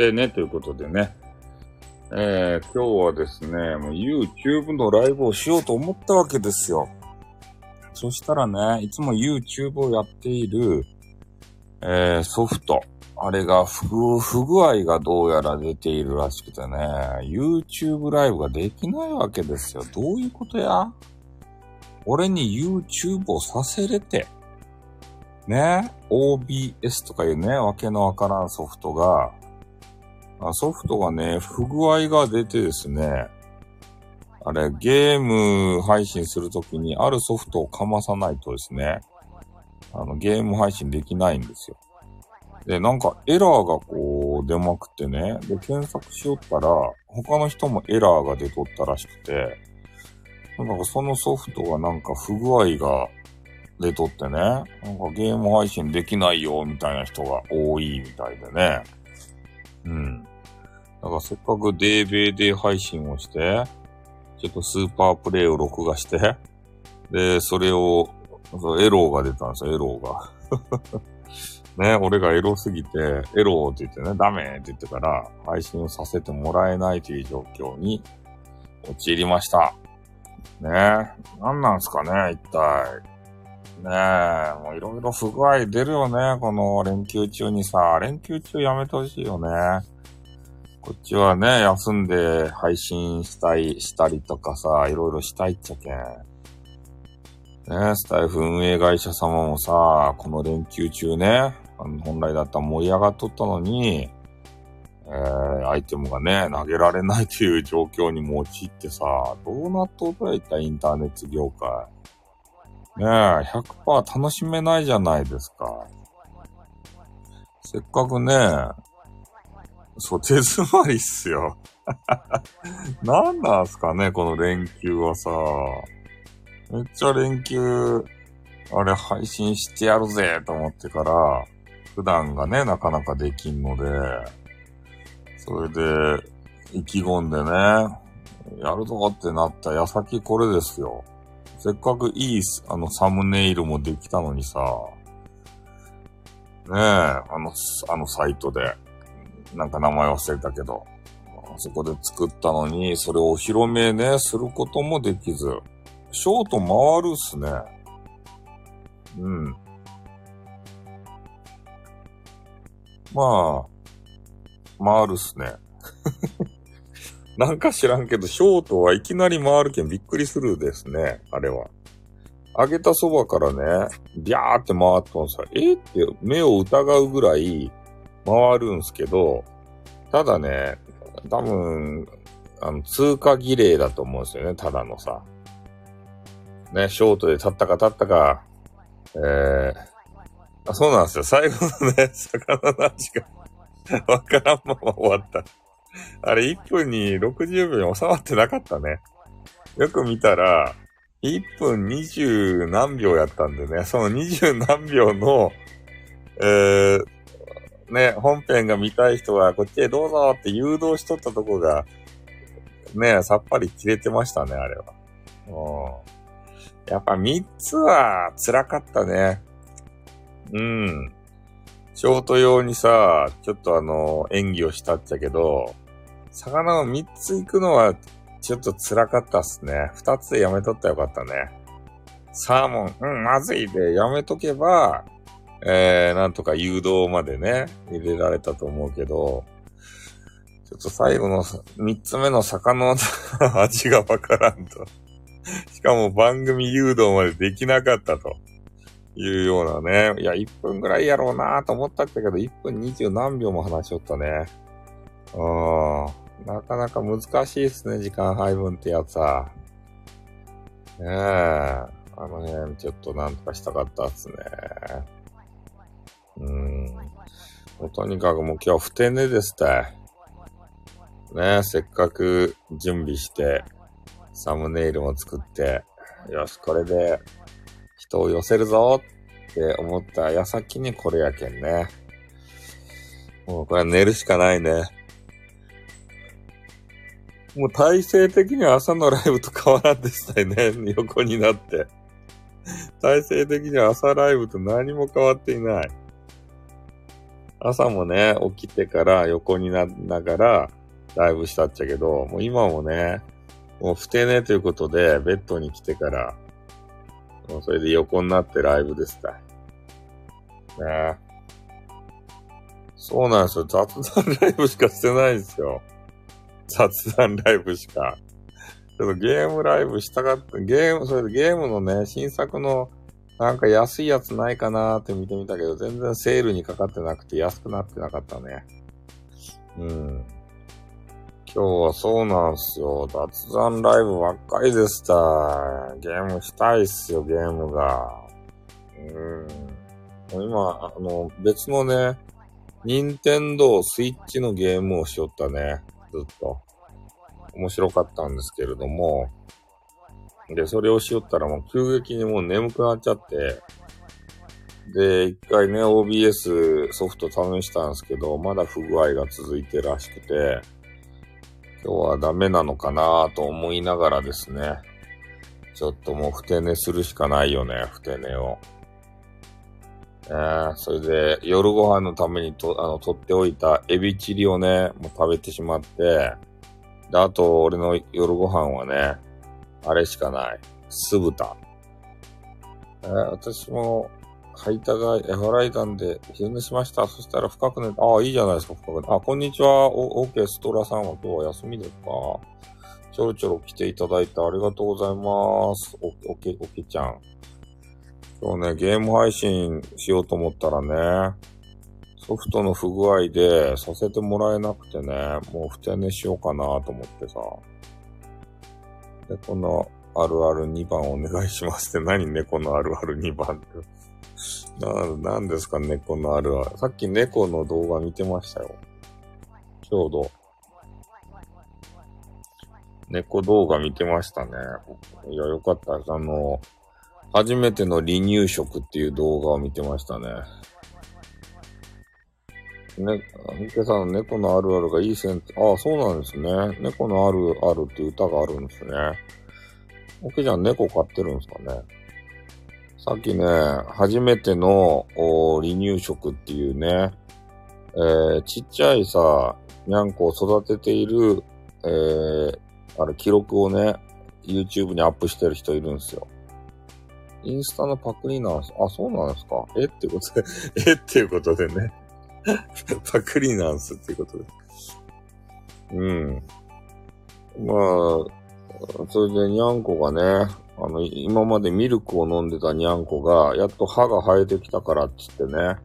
ってね、ということでね。えー、今日はですね、もう YouTube のライブをしようと思ったわけですよ。そしたらね、いつも YouTube をやっている、えー、ソフト。あれが不、不具合がどうやら出ているらしくてね、YouTube ライブができないわけですよ。どういうことや？俺に YouTube をさせれて、ね、OBS とかいうね、わけのわからんソフトが、ソフトがね、不具合が出てですね、あれ、ゲーム配信するときにあるソフトをかまさないとですね、あの、ゲーム配信できないんですよ。で、なんかエラーがこう出まくってね、で、検索しよったら、他の人もエラーが出とったらしくて、なんかそのソフトがなんか不具合が出とってね、なんかゲーム配信できないよみたいな人が多いみたいでね。うん。だからせっかくデーベーデー配信をして、ちょっとスーパープレイを録画して、で、それを、エローが出たんですよ、エローが。ね、俺がエロすぎて、エローって言ってね、ダメって言ってから、配信をさせてもらえないという状況に陥りました。ね何なんすかね、一体。ねえ、もういろいろ不具合出るよね、この連休中にさ。連休中やめてほしいよね。こっちはね、休んで配信したい、したりとかさ、いろいろしたいっちゃけん。ね、スタイフ運営会社様もさ、この連休中ね、あの本来だったら盛り上がっとったのに、えー、アイテムがね、投げられないという状況に陥ってさ、どうなっとったらいったインターネット業界。ねえ、100%楽しめないじゃないですか。せっかくね、そう、手詰まりっすよ。何なんすかね、この連休はさ。めっちゃ連休、あれ配信してやるぜと思ってから、普段がね、なかなかできんので、それで、意気込んでね、やるぞってなった矢先これですよ。せっかくいい、あの、サムネイルもできたのにさ、ねえ、あの、あのサイトで。なんか名前忘れたけど、あそこで作ったのに、それをお披露目ね、することもできず、ショート回るっすね。うん。まあ、回るっすね。なんか知らんけど、ショートはいきなり回るけんびっくりするですね、あれは。揚げたそばからね、ビャーって回ったのさ、え？って目を疑うぐらい、回るんすけど、ただね、多分、あの、通過儀礼だと思うんですよね、ただのさ。ね、ショートで立ったか立ったか、えー、あ、そうなんですよ。最後のね、魚の味がわからんまま終わった。あれ、1分に60秒に収まってなかったね。よく見たら、1分20何秒やったんでね、その20何秒の、えー、ね、本編が見たい人はこっちへどうぞって誘導しとったとこが、ね、さっぱり切れてましたね、あれは。うん。やっぱ3つは辛かったね。うん。ショート用にさ、ちょっとあの、演技をしたっちゃけど、魚を3つ行くのはちょっと辛かったっすね。2つでやめとったらよかったね。サーモン、うん、まずいでやめとけば、えー、なんとか誘導までね、入れられたと思うけど、ちょっと最後の三つ目の魚の 味がわからんと。しかも番組誘導までできなかったというようなね。いや、1分ぐらいやろうなと思ったんだけど、1分20何秒も話しよったね。うん。なかなか難しいですね、時間配分ってやつは。ねえ。あの辺、ちょっとなんとかしたかったっすね。うん。とにかくもう今日不定寝ですって。ねせっかく準備して、サムネイルも作って、よし、これで人を寄せるぞって思った矢先にこれやけんね。もうこれは寝るしかないね。もう体制的には朝のライブと変わらんでしたよね。横になって。体制的には朝ライブと何も変わっていない。朝もね、起きてから横になながらライブしたっちゃけど、もう今もね、もう不定ねということで、ベッドに来てから、もうそれで横になってライブですた。ねそうなんですよ。雑談 ライブしかしてないんですよ。雑談ライブしか。ちょっとゲームライブしたかった。ゲーム、それでゲームのね、新作のなんか安いやつないかなーって見てみたけど、全然セールにかかってなくて安くなってなかったね。うん。今日はそうなんすよ。雑談ライブばっかりでした。ゲームしたいっすよ、ゲームが。うん。今、あの、別のね、任天堂スイッチのゲームをしよったね。ずっと。面白かったんですけれども、で、それをしよったらもう急激にもう眠くなっちゃって、で、一回ね、OBS ソフト試したんですけど、まだ不具合が続いてらしくて、今日はダメなのかなと思いながらですね、ちょっともうふて寝するしかないよね、ふて寝を。えー、それで夜ご飯のためにと、あの、取っておいたエビチリをね、もう食べてしまって、で、あと俺の夜ご飯はね、あれしかない。酢豚。えー、私も、はいたが和らいだんで、昼寝しました。そしたら深く寝ああ、いいじゃないですか、深く寝あ、こんにちは。オーケー、ストラさんは今日は休みですか？ちょろちょろ来ていただいてありがとうございます。お、おけ、おけちゃん。今日ね、ゲーム配信しようと思ったらね、ソフトの不具合でさせてもらえなくてね、もうふて寝しようかなと思ってさ。で、このあるある2番お願いしますって 何猫のあるある2番って。な、なんですか猫のあるある。さっき猫の動画見てましたよ。ちょうど。猫動画見てましたね。いや、よかった。あの、初めての離乳食っていう動画を見てましたね。ね、今朝の猫のあるあるがいいセンス、ああ、そうなんですね。猫のあるあるって歌があるんですね。オケちゃん猫飼ってるんですかね。さっきね、初めての離乳食っていうね、えー、ちっちゃいさ、にゃんこを育てている、えー、あれ、記録をね、YouTube にアップしてる人いるんですよ。インスタのパクリなんす。あ、そうなんですかえ？ってことで え？っていうことでね パクリなんすっていうことで。うん。まあ、それでにゃんこがね、あの、今までミルクを飲んでたにゃんこが、やっと歯が生えてきたからっつってね、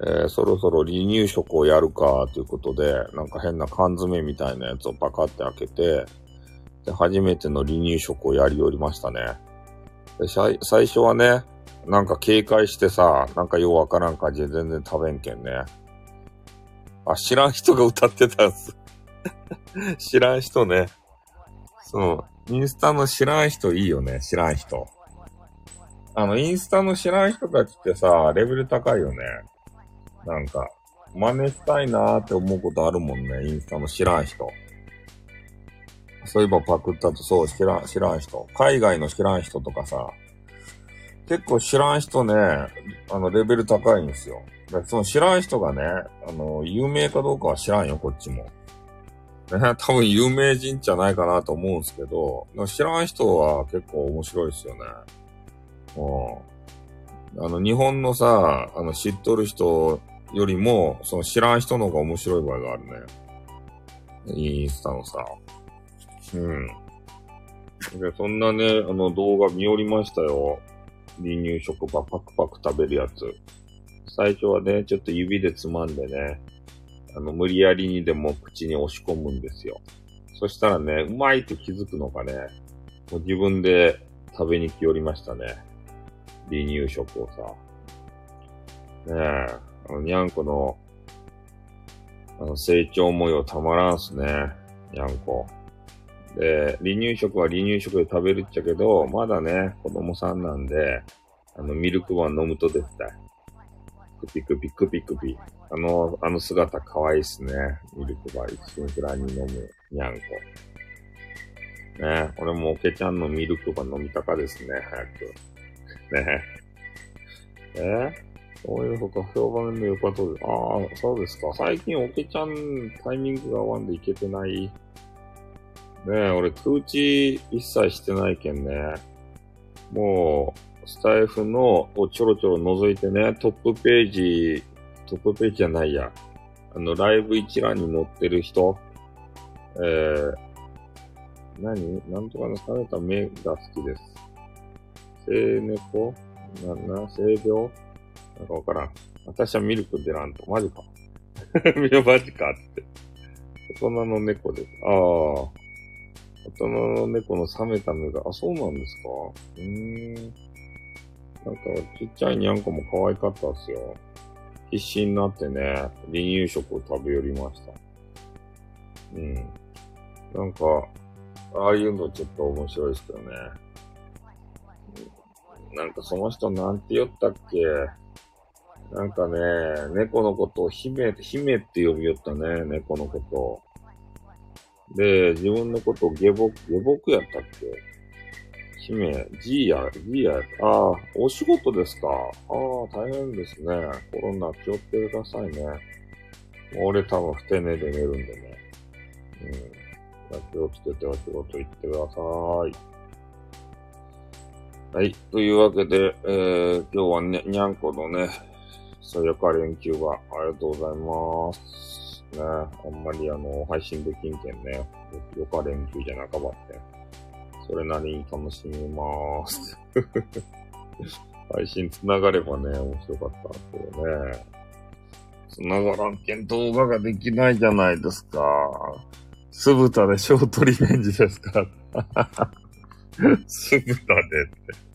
えー、そろそろ離乳食をやるか、ということで、なんか変な缶詰みたいなやつをパカって開けて、で、初めての離乳食をやりおりましたね。で最初はね、なんか警戒してさ、なんかようわからん感じで全然食べんけんね。あ、知らん人が歌ってたんす。知らん人ね。そう。インスタの知らん人いいよね。知らん人。あの、インスタの知らん人たちってさ、レベル高いよね。なんか、真似したいなーって思うことあるもんね。インスタの知らん人。そういえばパクったと、そう、知らん、知らん人。海外の知らん人とかさ、結構知らん人ね、あの、レベル高いんですよ。その知らん人がね、あの、有名かどうかは知らんよ、こっちも。ね、多分有名人じゃないかなと思うんすけど、知らん人は結構面白いですよね。うん。あの、日本のさ、あの、知っとる人よりも、その知らん人の方が面白い場合があるね。インスタのさ。うん。で、そんなね、あの動画見おりましたよ。離乳食パクパク食べるやつ。最初はね、ちょっと指でつまんでね、あの、無理やりにでも口に押し込むんですよ。そしたらね、うまいと気づくのかね、もう自分で食べに来よりましたね。離乳食をさ。ねえ、あの、にゃんこの、あの、成長模様たまらんすね。にゃんこ。で、離乳食は離乳食で食べるっちゃけど、まだね、子供さんなんで、あの、ミルクバン飲むと絶対。クピクピクピクピ。あの、あの姿可愛いっすね。ミルクバー一瞬くらいに飲むにゃんこ。ね俺もおけちゃんのミルクバー飲みたかですね、早く。ねえ。え？そういうほか評判の良かったです。ああ、そうですか。最近オケちゃんタイミングが合わんでいけてない。ねえ、俺通知一切してないけんね。もう、スタイフのをちょろちょろ覗いてね、トップページ、トップページじゃないや。あの、ライブ一覧に載ってる人、えー、何？なんとかのされた目が好きです。生猫？なんな？性病？なんかわからん。私はミルク出らんと。マジか。みやマジかって。大人の猫です。ああ。大人の猫の冷めた目が、あ、そうなんですかうーん。なんか、ちっちゃいにゃんこも可愛かったっすよ。必死になってね、離乳食を食べ寄りました。うん。なんか、ああいうのちょっと面白いですけどね。なんかその人なんて言ったっけ？なんかね、猫のことを姫、姫って呼びよったね、猫のことを。で、自分のことを下僕、下僕やったっけ？姫、ジーヤ、ジーヤ、ああ、お仕事ですか？ああ、大変ですね。コロナ気をつけてくださいね。俺多分不定寝で寝るんでね。うん。気をつけてお仕事行ってください。はい。というわけで、えー、今日はね、にゃんこのね、さやか連休はありがとうございます。ね、あんまりあの、配信できんけんね、よか連休じゃなかばって、それなりに楽しみまーす。配信つながればね、面白かったんですけどね。つながらんけん動画ができないじゃないですか。酢豚でショートリベンジですか 酢豚でって。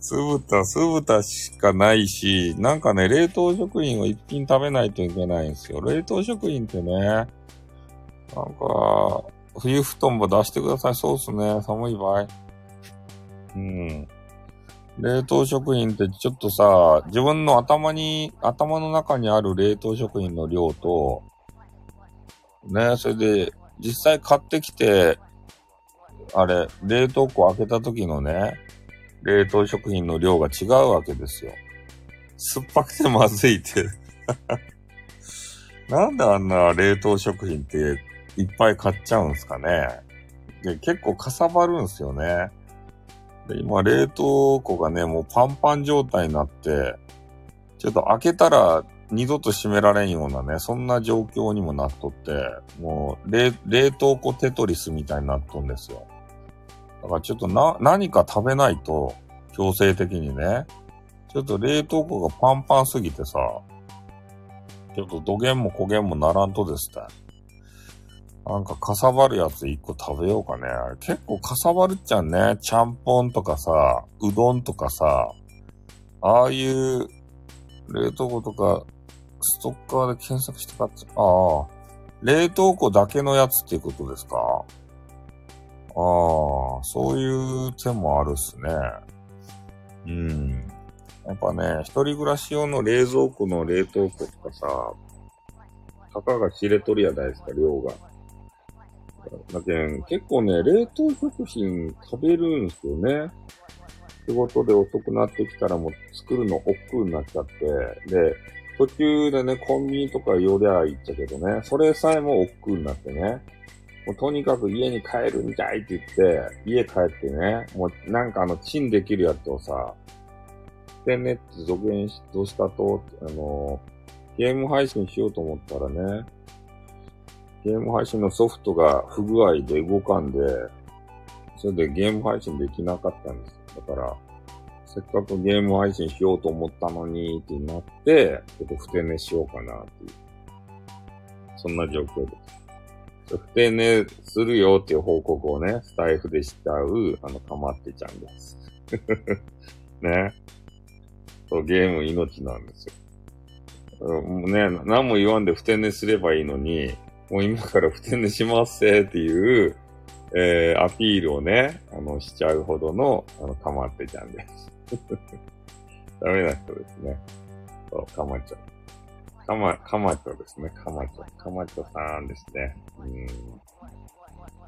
酢豚、酢豚しかないし、なんかね、冷凍食品を一品食べないといけないんですよ。冷凍食品ってね、なんか、冬布団も出してください。そうっすね。寒い場合。うん。冷凍食品ってちょっとさ、自分の頭に、頭の中にある冷凍食品の量と、ね、それで、実際買ってきて、あれ、冷凍庫開けた時のね、冷凍食品の量が違うわけですよ。酸っぱくてまずいって。なんであんな冷凍食品っていっぱい買っちゃうんすかね。で、結構かさばるんすよね。で、今冷凍庫がね、もうパンパン状態になって、ちょっと開けたら二度と閉められんようなね、そんな状況にもなっとって、もう冷、冷凍庫テトリスみたいになっとんですよ。だからちょっとな、何か食べないと、強制的にね、ちょっと冷凍庫がパンパンすぎてさ、ちょっと土源も焦げもならんとですね。なんかかさばるやつ一個食べようかね。結構かさばるっちゃうね。ちゃんぽんとかさ、うどんとかさ、ああいう冷凍庫とか、ストッカーで検索して買っちゃ、ああ、冷凍庫だけのやつっていうことですか？ああ、そういう手もあるっすね。うん。やっぱね、一人暮らし用の冷蔵庫の冷凍庫とかさ、たかが知れとるやないですか、量が。だけん、結構ね、冷凍食品食べるんすよね。仕事で遅くなってきたらもう作るの億劫になっちゃって、で、途中でね、コンビニとか寄りゃいっちゃけどね、それさえも億劫になってね、もうとにかく家に帰るんじゃいって言って、家帰ってね、もうなんかあの、チンできるやつをさ、でねって続編し、どうしたと、あの、ゲーム配信しようと思ったらね、ゲーム配信のソフトが不具合で動かんで、それでゲーム配信できなかったんです。だから、せっかくゲーム配信しようと思ったのにってなって、ちょっと不定寝しようかなっていう。そんな状況です。不定寝するよっていう報告をね、スタイフでしちゃう、あの、かまってちゃんです。ね。そう、ゲーム命なんですよ。もうね、何も言わんで不定寝すればいいのに、もう今から不定寝しますせっていう、えー、アピールをね、あの、しちゃうほどの、あの、かまってちゃんです。ダメな人ですね。そう、かまちゃ。かま、かまちょですね。かまちょ。かまちょさんですね。うん。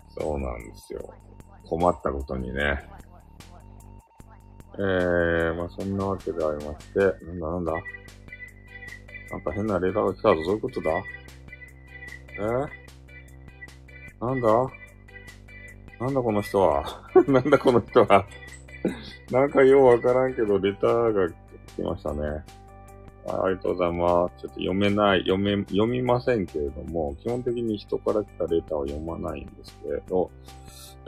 そうなんですよ。困ったことにね。えー、まあそんなわけでありまして、なんだなんだなんか変なレターが来たぞ、どういうことだ？え、なんだ？なんだこの人は？なんだこの人は？なんかようわからんけど、レターが来ましたね。あありがとうございます。ちょっと読めない、読め、読みませんけれども、基本的に人から来たレターは読まないんですけれど、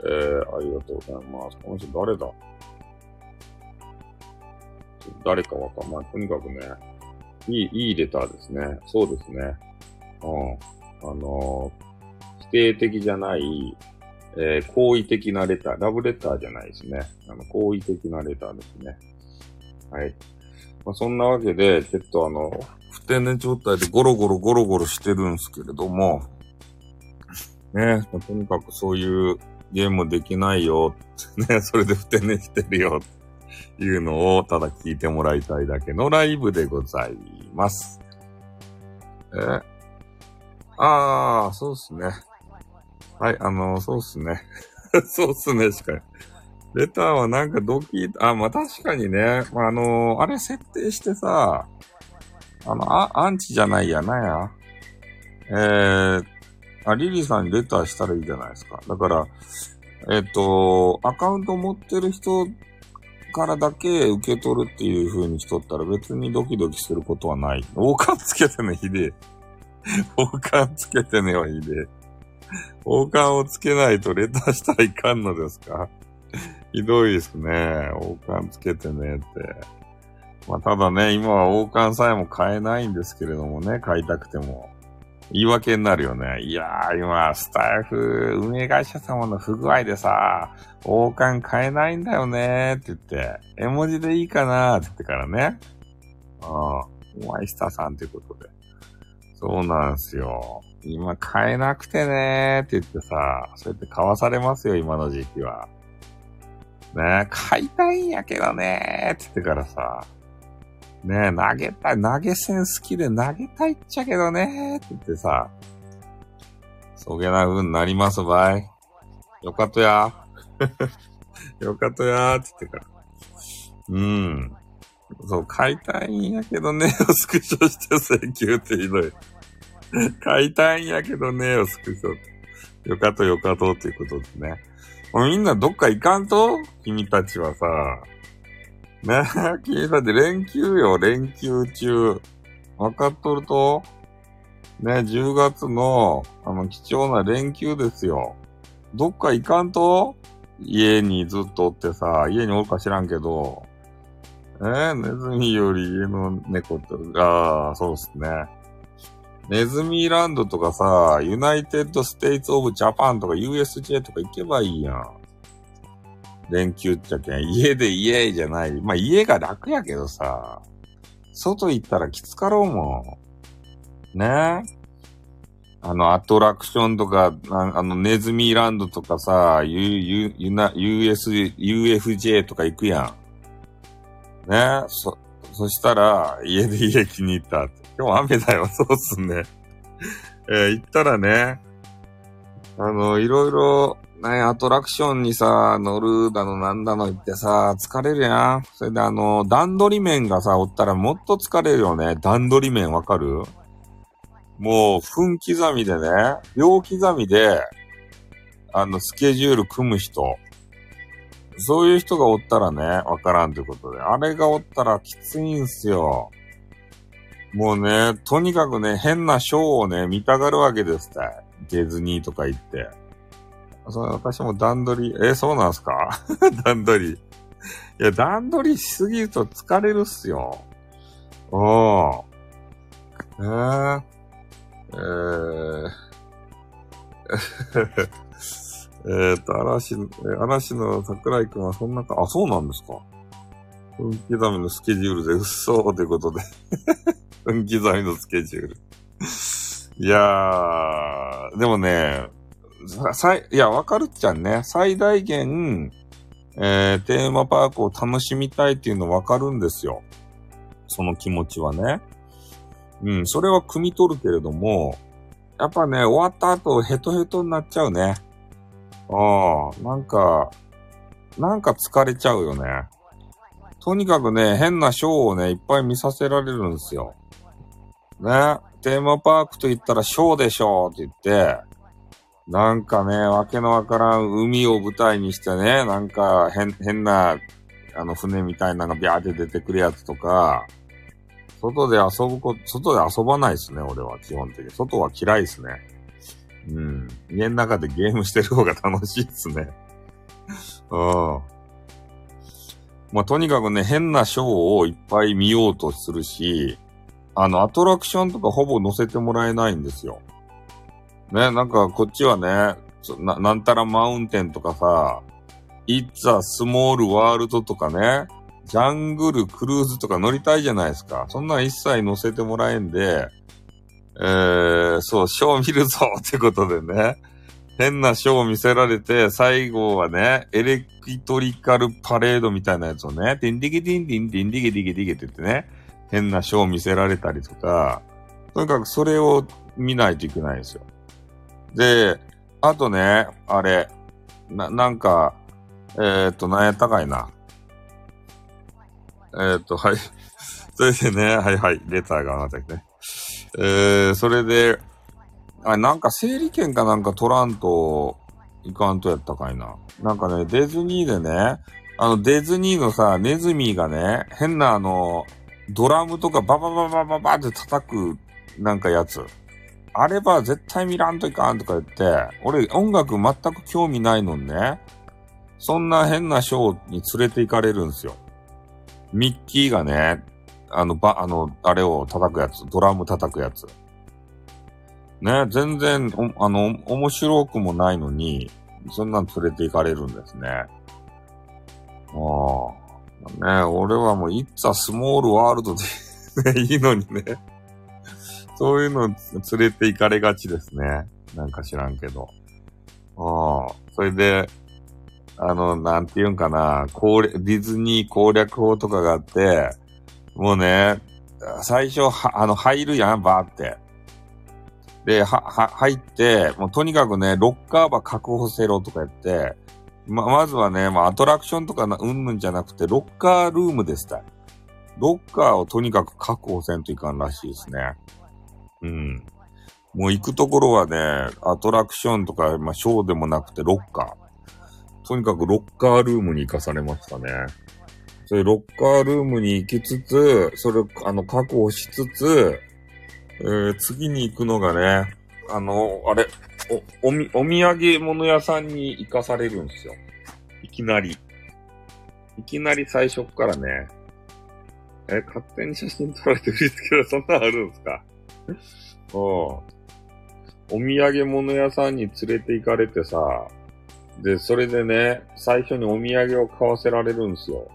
えー、ありがとうございます。この人誰だ？誰かわかんない。とにかくね、いい、いいレターですね。そうですね。うん。あの、否定的じゃない、えー、好意的なレター、ラブレターじゃないですね。あの、好意的なレターですね。はい。まあ、そんなわけで、ちょっとあの、不定年状態でゴロゴロゴロゴロしてるんですけれども、ね、まとにかくそういうゲームできないよ、ね、それで不定年してるよ、っていうのをただ聞いてもらいたいだけのライブでございます。えああ、そうっすね。はい、あの、そうっすね。そうっすね、しか。レターはなんかドキあ、まあ、確かにね、まあ、あのあれ設定してさ、あの、あ、アンチじゃないや、なや。えー、あ、リリーさんにレターしたらいいじゃないですか。だから、えっ、と、アカウント持ってる人からだけ受け取るっていう風にしとったら別にドキドキすることはない。王冠つけてね、ひでえ。王冠つけてねはひで。王冠をつけないとレターしたらいかんのですか？ひどいですね。王冠つけてねって。まあ、ただね、今は王冠さえも買えないんですけれどもね、買いたくても。言い訳になるよね。いやー、今、スタイフ、運営会社様の不具合でさ、王冠買えないんだよねーって言って、絵文字でいいかなーって言ってからね。ああ、お前下さんということで。そうなんですよ。今買えなくてねーって言ってさ、そうやって買わされますよ、今の時期は。ね買いたいんやけどねーって言ってからさ、ね、投げたい、投げ銭好きで投げたいっちゃけどねーって言ってさ、そげな風になりますばい。よかとや。よかとやーって言ってから。うん。そう、買いたいんやけどねを スクショして請求ってひどい。買いたいんやけどねをスクショって。よかとよかとっていうことですね。もうみんなどっか行かんと君たちはさ、ね、君たち連休よ、連休中。わかっとると？ね、10月の、あの、貴重な連休ですよ。どっか行かんと？家にずっとおってさ、家におるか知らんけど、えー、ネズミより家の猫と、ああ、そうっすね。ネズミランドとかさ、 United States of Japan とか USJ とか行けばいいやん。連休っちゃけん。家で家じゃない。まあ家が楽やけどさ、外行ったらきつかろうもん。ねあの、アトラクションとか、ああの、ネズミランドとかさ、U、U、ユナ、US、UFJ とか行くやん。ねそ、そしたら、家で家気に入った。今日雨だよ、そうっすね。えー行ったらね、あの、いろいろ、ね、アトラクションにさ、乗るだのなんだの言ってさ、疲れるやん。それであの、段取り面がさ、おったらもっと疲れるよね。段取り面わかる？もう、分刻みでね、秒刻みで、あの、スケジュール組む人。そういう人がおったらね、わからんということで。あれがおったらきついんすよ。もうね、とにかくね、変なショーをね、見たがるわけですって。ディズニーとか行って。それ私も段取り、え、そうなんすか？段取り。いや、段取りしすぎると疲れるっすよ。うん。えー、えー、えーと、嵐の、嵐の桜井くんはそんなか、あ、そうなんですか分刻みのスケジュールで、うっそーということで。分刻みのスケジュール。いやー、でもね、さ、い、いや、わかるっちゃんね。最大限、えー、テーマパークを楽しみたいっていうのわかるんですよ。その気持ちはね。うん、それは汲み取るけれども、やっぱね、終わった後ヘトヘトになっちゃうね。ああ、なんか、なんか疲れちゃうよね。とにかくね、変なショーをね、いっぱい見させられるんですよ。ね。テーマパークと言ったらショーでしょって言って、なんかね、わけのわからん海を舞台にしてね、なんか変、変な、あの船みたいなのがビャーって出てくるやつとか、外で遊ぶこと、外で遊ばないですね、俺は、基本的に。外は嫌いですね。うん。家の中でゲームしてる方が楽しいですね。うん。まあ、とにかくね、変なショーをいっぱい見ようとするし、あの、アトラクションとかほぼ乗せてもらえないんですよ。ね、なんかこっちはね、な、なんたらマウンテンとかさ、It's a Small World とかね、ジャングルクルーズとか乗りたいじゃないですか。そんなん一切乗せてもらえんで、えー、そう、ショー見るぞってことでね、変なショーを見せられて、最後はね、エレクトリカルパレードみたいなやつをね、ディンディギディンディンディンディギディギディギって言ってね、変なショーを見せられたりとか、とにかくそれを見ないといけないんですよ。で、あとね、あれ、な、なんか、えー、っと、なんやったかいな。えー、っと、はい。それでね、はいはい、レターが上がってきてね。えー、それで、あ、なんか整理券かなんか取らんといかんとやったかいな。なんかね、ディズニーでね、あの、ディズニーのさ、ネズミがね、変なあの、ドラムとかババババババって叩く、なんかやつ。あれば絶対見らんといかんとか言って、俺音楽全く興味ないのにね、そんな変なショーに連れて行かれるんすよ。ミッキーがね、あの、ば、あの、あれを叩くやつ、ドラム叩くやつ。ね、全然、おあの、面白くもないのに、そんなん連れて行かれるんですね。ああ。ね、俺はもう、いっつ a small world で いいのにね。そういうの連れて行かれがちですね。なんか知らんけど。ああ。それで、あの、なんて言うんかな、攻略、ディズニー攻略法とかがあって、もうね、最初、は、あの、入るやん、バーって。で、は、は、入って、もうとにかくね、ロッカーば確保せろとか言って、ま、まずはね、まあ、アトラクションとかな、うんぬんじゃなくて、ロッカールームでした。ロッカーをとにかく確保せんといかんらしいですね。うん。もう行くところはね、アトラクションとか、まあ、ショーでもなくて、ロッカー。とにかくロッカールームに行かされましたね。それロッカールームに行きつつ、それを、あの、確保しつつ、えー、次に行くのがね、あの、あれ、お、おみ、お土産物屋さんに行かされるんですよ。いきなり。いきなり最初からね。え、勝手に写真撮られて振り付けらそんなあるんですか？うん。お土産物屋さんに連れて行かれてさ、で、それでね、最初にお土産を買わせられるんですよ。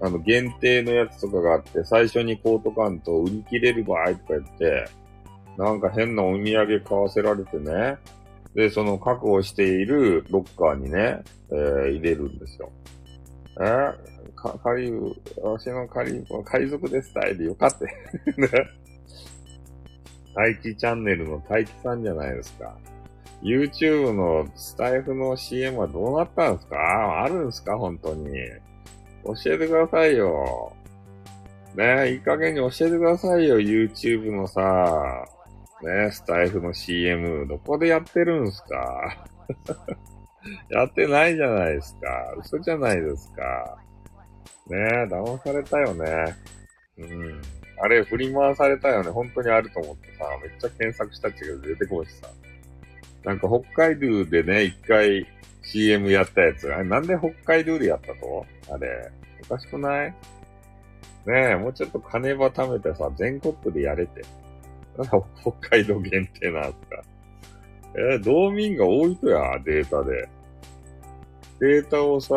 あの、限定のやつとかがあって、最初にコートカント売り切れる場合とか言って、なんか変なお土産買わせられてね、で、その確保しているロッカーにね、えー、入れるんですよ。えー、か、カリブ、私のカリブ、海賊ですたいでよかって。ね。大気チャンネルの大気さんじゃないですか。YouTube のスタイフの CM はどうなったんですか？あるんですか？本当に。教えてくださいよ。ねえいい加減に教えてくださいよ。YouTube のさ、ねえスタイフの CM。どこでやってるんすか？やってないじゃないですか。嘘じゃないですか。ねえ、騙されたよね。うん。あれ、振り回されたよね。本当にあると思ってさ、めっちゃ検索したっちが出てこいしさ。なんか北海道でね、一回 CM やったやつ。あれなんで北海道でやったと？あれ、おかしくない？ねえ、もうちょっと金ば貯めてさ、全国区でやれて。北海道限定なんすか。えー、道民が多いとや、データで。データをさ、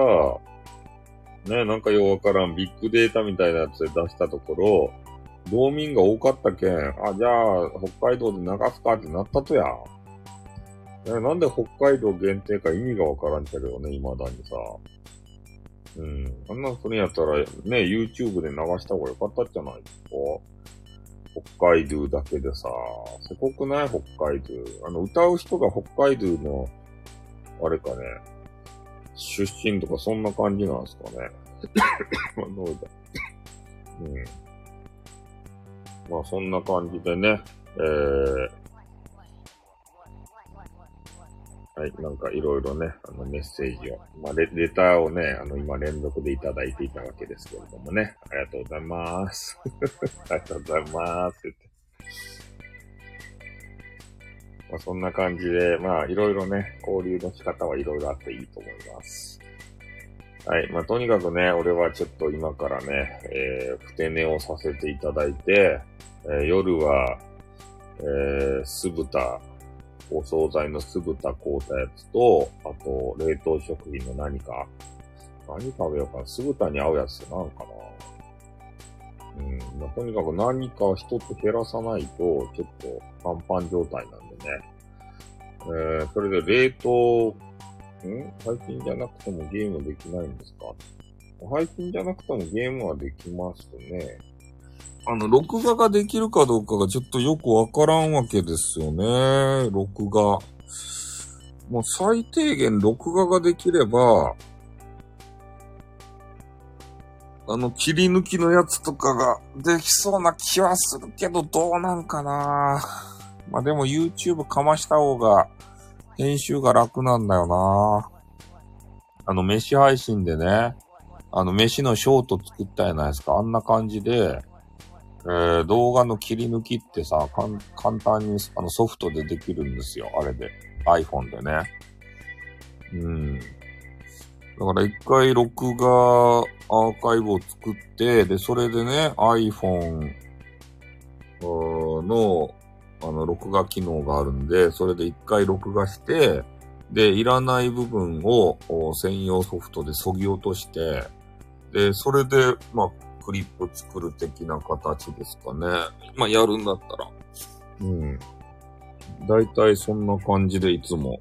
ねえ、なんかようわからんビッグデータみたいなやつで出したところ、道民が多かったけん、あ、じゃあ、北海道で流すかってなったとや。え、なんで北海道限定か意味がわからんけどね、未だにさ。うん。あんなそれやったら、ね、YouTube で流した方がよかったじゃないですか。北海道だけでさ、せこくない？北海道。あの、歌う人が北海道の、あれかね、出身とかそんな感じなんですかね。うん。まあそんな感じでね、えー、はい、なんかいろいろね、あのメッセージを、まあレレターをね、あの今連続でいただいていたわけですけれどもね、ありがとうございます。ありがとうございますって。まあそんな感じで、まあいろいろね、交流の仕方はいろいろあっていいと思います。はい。まあ、とにかくね、俺はちょっと今からね、えー、ふて寝をさせていただいて、えー夜は、えー、酢豚、お惣菜の酢豚買うたやつと、あと、冷凍食品の何か、何食べようかな。酢豚に合うやつって何かな。うん。とにかく何か一つ減らさないと、ちょっとパンパン状態なんでね。えー、それで冷凍ん？配信じゃなくてもゲームできないんですか？配信じゃなくてもゲームはできますね。あの、録画ができるかどうかがちょっとよくわからんわけですよね。録画。もう最低限録画ができれば、あの、切り抜きのやつとかができそうな気はするけど、どうなんかなまあでも YouTube かました方が、編集が楽なんだよなあの、飯配信でね、あの、飯のショート作ったじゃないですか。あんな感じで、えー、動画の切り抜きってさ、簡単にあのソフトでできるんですよ。あれで。iPhone でね。うん。だから一回録画アーカイブを作って、で、それでね、iPhone の、あの、録画機能があるんで、それで一回録画して、で、いらない部分を専用ソフトで削ぎ落として、で、それで、まあ、クリップ作る的な形ですかね。まあ、やるんだったら。うん。だいたいそんな感じでいつも。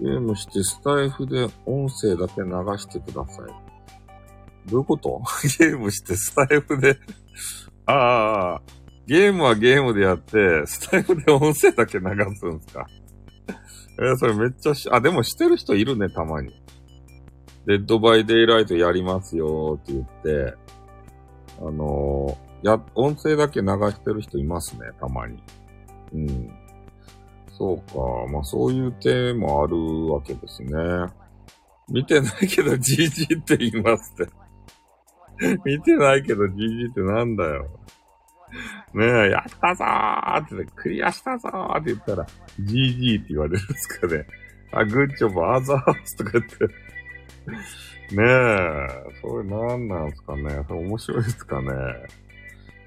ゲームしてスタイフで音声だけ流してください。どういうこと？ゲームしてスタイフでああ、ゲームはゲームでやって、スタイフで音声だけ流すんですか？えそれめっちゃし、あ、でもしてる人いるね、たまに。 Dead by Daylight やりますよって言って、あのーや、音声だけ流してる人いますね、たまに。うん。そうか。まあそういう手もあるわけですね。見てないけど GG って言いますって。見てないけど GG ってなんだよ。ねえ、やったぞーって、クリアしたぞーって言ったら、GG って言われるんですかね。あ、グッジョブ、アザースとか言って。ねえ、それなんなんすかね。それ面白いですかね。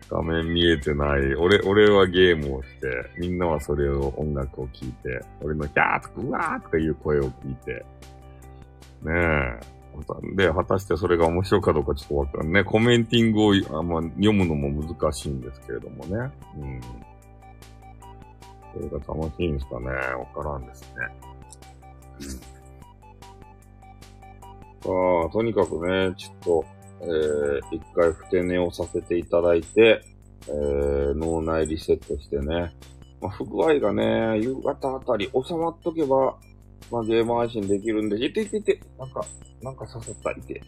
画面見えてない。俺、俺はゲームをして、みんなはそれを音楽を聴いて、俺のキャーとかうわーとかいう声を聞いて。ねえ。で、果たしてそれが面白いかどうかちょっとわかんない。コメンティングをあ、まあ、読むのも難しいんですけれどもね。うん。それが楽しいんですかね。わからんですね。うん。あ、とにかくね、ちょっと、えー、一回不定寝をさせていただいて、えー、脳内リセットしてね。まあ、不具合がね、夕方あたり収まっとけば、まあ、ゲーム配信できるんで、いていていて、なんか、なんか誘った、いて。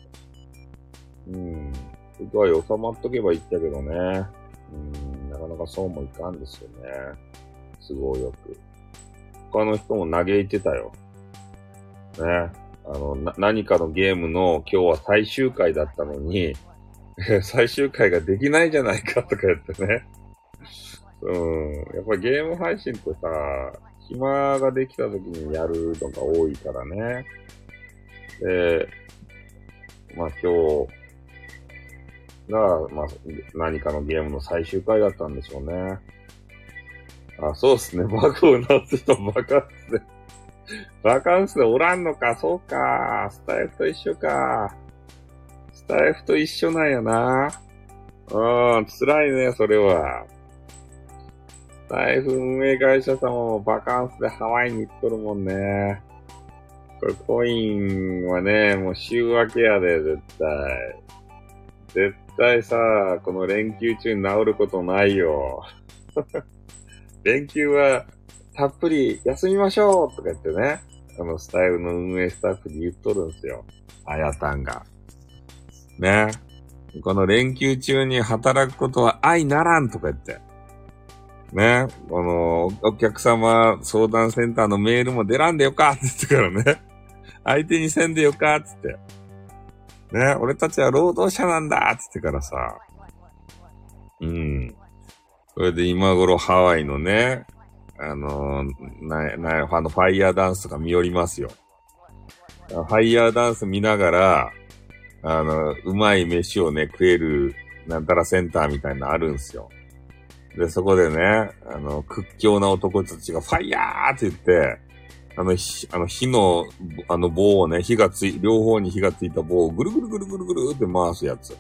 うん。不具合収まっとけばいいんだけどね。うん、なかなかそうもいかんですよね。都合よく。他の人も嘆いてたよ。ね。あの、な、何かのゲームの今日は最終回だったのに、最終回ができないじゃないかとか言ってね。うん。やっぱりゲーム配信ってさ、暇ができた時にやるのが多いからね。で、まあ今日が、まあ何かのゲームの最終回だったんでしょうね。あ、そうっすね。バグをなす人バカンスで。バカンスでおらんのか、そうか。スタイフと一緒か。スタイフと一緒なんやな。うん、辛いね、それは。スタイフ運営会社様もバカンスでハワイに行っとるもんね。これコインはね、もう週明けやで、絶対。絶対さ、この連休中に治ることないよ。連休はたっぷり休みましょうとか言ってね、あのスタイルの運営スタッフに言っとるんですよ。あやたんが。ね。この連休中に働くことは愛ならんとか言って。ね。この、お客様相談センターのメールも出らんでよかって言ってからね。相手にせんでよかっつって。ね。俺たちは労働者なんだっつってからさ。うん。それで今頃ハワイのね、あのー、な、な、あの、ファイヤーダンスとか見寄りますよ。ファイヤーダンス見ながら、あの、うまい飯をね、食える、なんたらセンターみたいなのあるんすよ。で、そこでね、あの、屈強な男たちがファイヤーって言って、あの、火、あの、火の、あの棒をね、火がつい、両方に火がついた棒をぐるぐるぐるぐるぐるって回すやつ。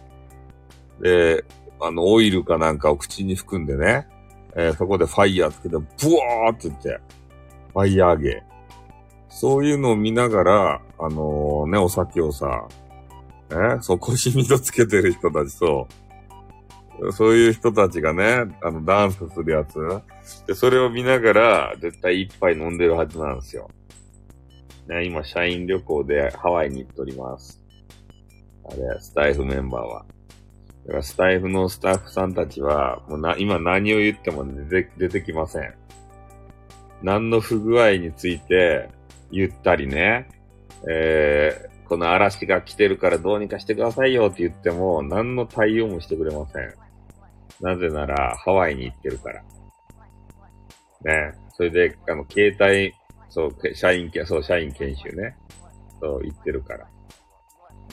で、あの、オイルかなんかを口に含んでね、えー、そこでファイヤーつけて、ブワーって言って、ファイヤーゲー。そういうのを見ながら、あのー、ね、お酒をさ、えそこしみとつけてる人たちと、そういう人たちがね、あの、ダンスするやつ。で、それを見ながら、絶対一杯飲んでるはずなんですよ。ね、今、社員旅行でハワイに行っております。あれ、スタイフメンバーは。だからスタイフのスタッフさんたちは、もうな、今何を言っても出て出てきません。何の不具合について言ったりね、えー、この嵐が来てるからどうにかしてくださいよって言っても、何の対応もしてくれません。なぜなら、ハワイに行ってるから。ね。それで、あの、携帯、そう、社員、そう、社員研修ね。そう、行ってるから。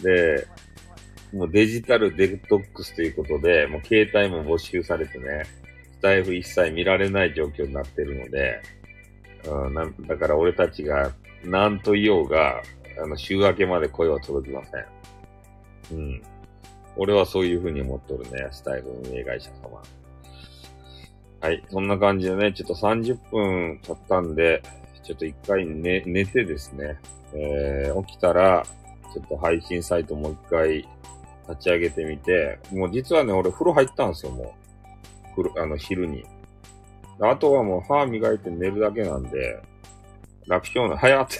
で、もうデジタルデトックスということで、もう携帯も没収されてね、スタイフ一切見られない状況になってるので、うん、なだから俺たちが何と言おうが、あの、週明けまで声は届きません。うん。俺はそういうふうに思っとるね、スタイル運営会社様。はい。そんな感じでね、ちょっと30分経ったんで、ちょっと一回寝、寝てですね、えー、起きたら、ちょっと配信サイトもう一回立ち上げてみて、もう実はね、俺風呂入ったんですよ、もう。風呂、あの、昼に。あとはもう歯磨いて寝るだけなんで、楽勝な、早って。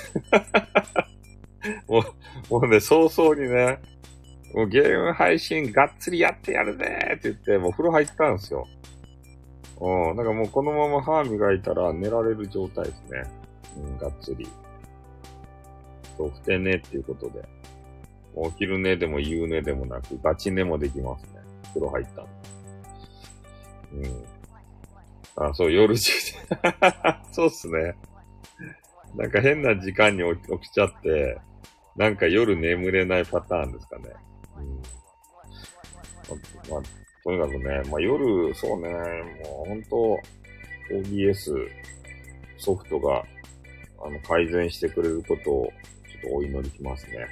もう、もうね、早々にね、もうゲーム配信がっつりやってやるぜって言って、もう風呂入ったんですよ。うん。だからもうこのまま歯磨いたら寝られる状態ですね。うん、がっつり。そう、ふて寝っていうことで。お昼寝でも夕寝でもなく、ガチ寝もできますね。風呂入ったんで。うん。あ、そう、夜10時。そうっすね。なんか変な時間に起きちゃって、なんか夜眠れないパターンですかね。うん。まあ、とにかくね、まあ夜、そうね、もう本当 OBS ソフトが、あの、改善してくれることを、ちょっとお祈りしますね。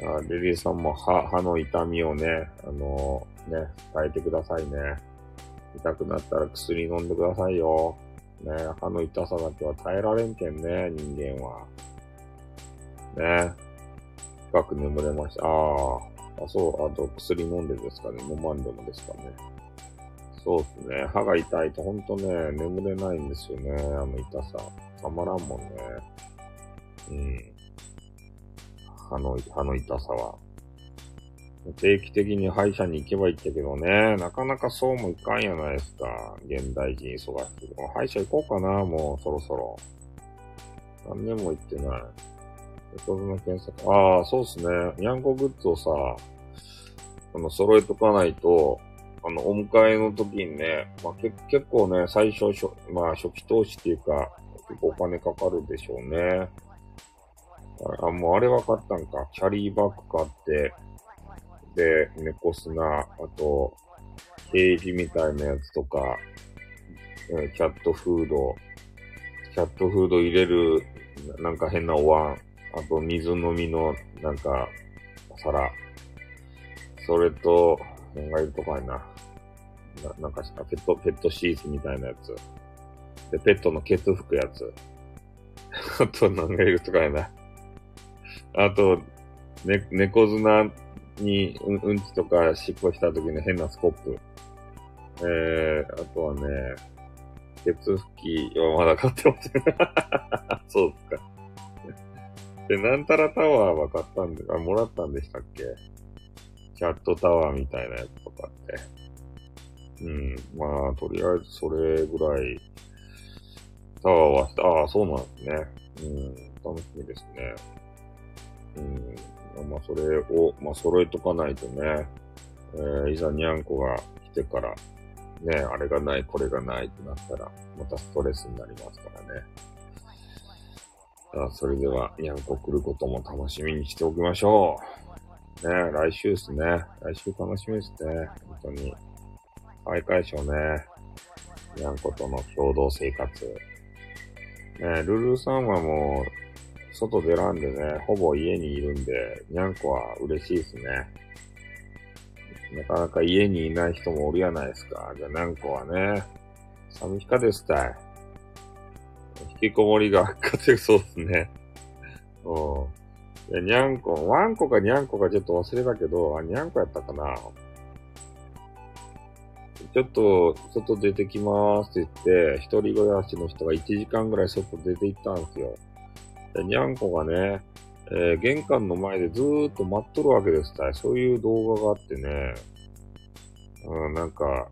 あレリーさんも歯、歯の痛みをね、あのー、ね、耐えてくださいね。痛くなったら薬飲んでくださいよ。ね、歯の痛さだけは耐えられんけんね、人間は。ね。深く眠れました。ああ、あ、そう、あと薬飲んでですかね。飲まんでもですかね。そうですね。歯が痛いとほんとね、眠れないんですよね。あの痛さ。たまらんもんね。うん。歯の、歯の痛さは。定期的に歯医者に行けばいいったけどね、なかなかそうもいかんやないですか。現代人忙しい。歯医者行こうかな、もうそろそろ。何年も行ってない。横綱検索。ああ、そうっすね。にゃんこグッズをさ、あの、揃えとかないと、あの、お迎えの時にね、まあ、け結構ね、最初、まあ、初期投資っていうか、結構お金かかるでしょうね。あ、もうあれ分かったんか。キャリーバッグ買って、で、猫砂、あと、ケージみたいなやつとか、えキャットフード、キャットフード入れる、なんか変なお椀、あと水飲みの、なんか、お皿。それと、何がいるとかいな。ななんかペット、ペットシーツみたいなやつ。で、ペットのケツ拭くやつ。あと、何がいるとかいな。あと、ね、猫砂にうん、うんちとか尻尾した時の変なスコップ。えー、あとはね、ケツ拭きはまだ買ってません。そうですか。で、なんたらタワーは買ったんで、あ、もらったんでしたっけ？キャットタワーみたいなやつとかって。うん。まあ、とりあえずそれぐらい、タワーはした。ああ、そうなんですね。うん。楽しみですね。うん。まあ、それを、まあ、揃えとかないとね、えー、いざにゃんこが来てから、ね、あれがない、これがないってなったら、またストレスになりますからね。あそれでは、にゃんこ来ることも楽しみにしておきましょう。ね、来週ですね。来週楽しみですね。本当に。再開しょうね。にゃんことの共同生活。ね、ルルーさんはもう、外出らんでね、ほぼ家にいるんで、にゃんこは嬉しいですね。なかなか家にいない人もおるやないですか。じゃあ、にゃんこはね、寂しかですたい。引きこもりが悪化ってそうですね。うん。いやにゃんこ、ワンコかにゃんこかちょっと忘れたけど、あ、にゃんこやったかな。ちょっと外出てきまーすって言って、一人暮らしの人が1時間ぐらい外出て行ったんですよ。にゃんこがね、えー、玄関の前でずーっと待っとるわけですたい。そういう動画があってね、うん、なんか、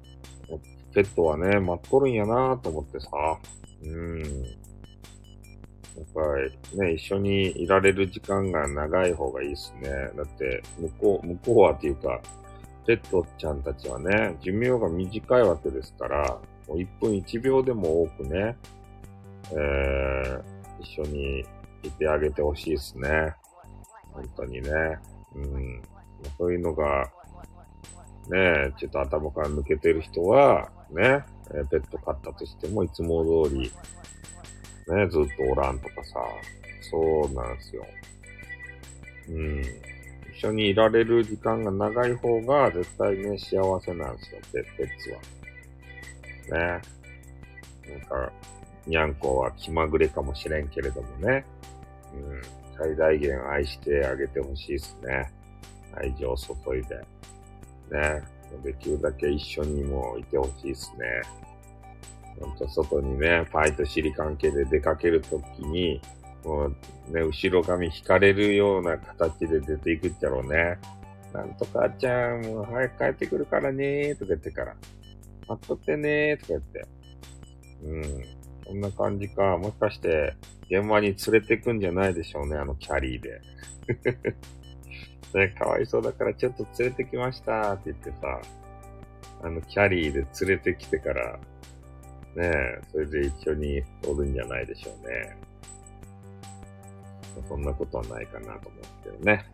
ペットはね、待っとるんやなーと思ってさ、うん。やっぱりね、一緒にいられる時間が長い方がいいですね。だって、向こう、向こうはっていうか、ペットちゃんたちはね、寿命が短いわけですから、もう1分1秒でも多くね、えー、一緒にいてあげてほしいですね。本当にね。うん。そういうのが、ねえ、ちょっと頭から抜けてる人は、ね、えペット飼ったとしても、いつも通り、ね、ずっとおらんとかさ、そうなんですよ。うん。一緒にいられる時間が長い方が絶対ね、幸せなんですよ、ペペッツは。ね。なんか、にゃんこは気まぐれかもしれんけれどもね。うん。最大限愛してあげてほしいですね。愛情を注いで。ね。できるだけ一緒にもいてほしいですね。ほんと外にね、パイと尻関係で出かけるときに、もうね、後ろ髪引かれるような形で出ていくっちゃろうね。なんとかあちゃん、もう早く帰ってくるからねーとか言ってから。待っとってねーとか言って。うん。こんな感じか。もしかして、現場に連れてくんじゃないでしょうね、あのキャリーで。ね、かわいそうだからちょっと連れてきましたって言ってさ、あの、キャリーで連れてきてから、ねえそれで一緒におるんじゃないでしょうね。そんなことはないかなと思ってるね。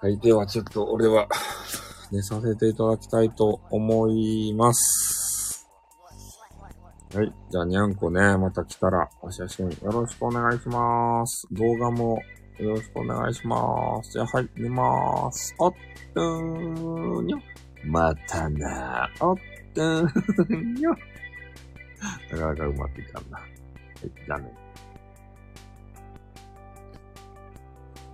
はい。では、ちょっと俺は寝させていただきたいと思います。はい。じゃあ、にゃんこね、また来たらお写真よろしくお願いします。動画もよろしくお願いします。じゃあ、はい、寝まーす。おっとーにょ。またなおっとーにょ。なかなかうまくいかんな。はい、じゃあね。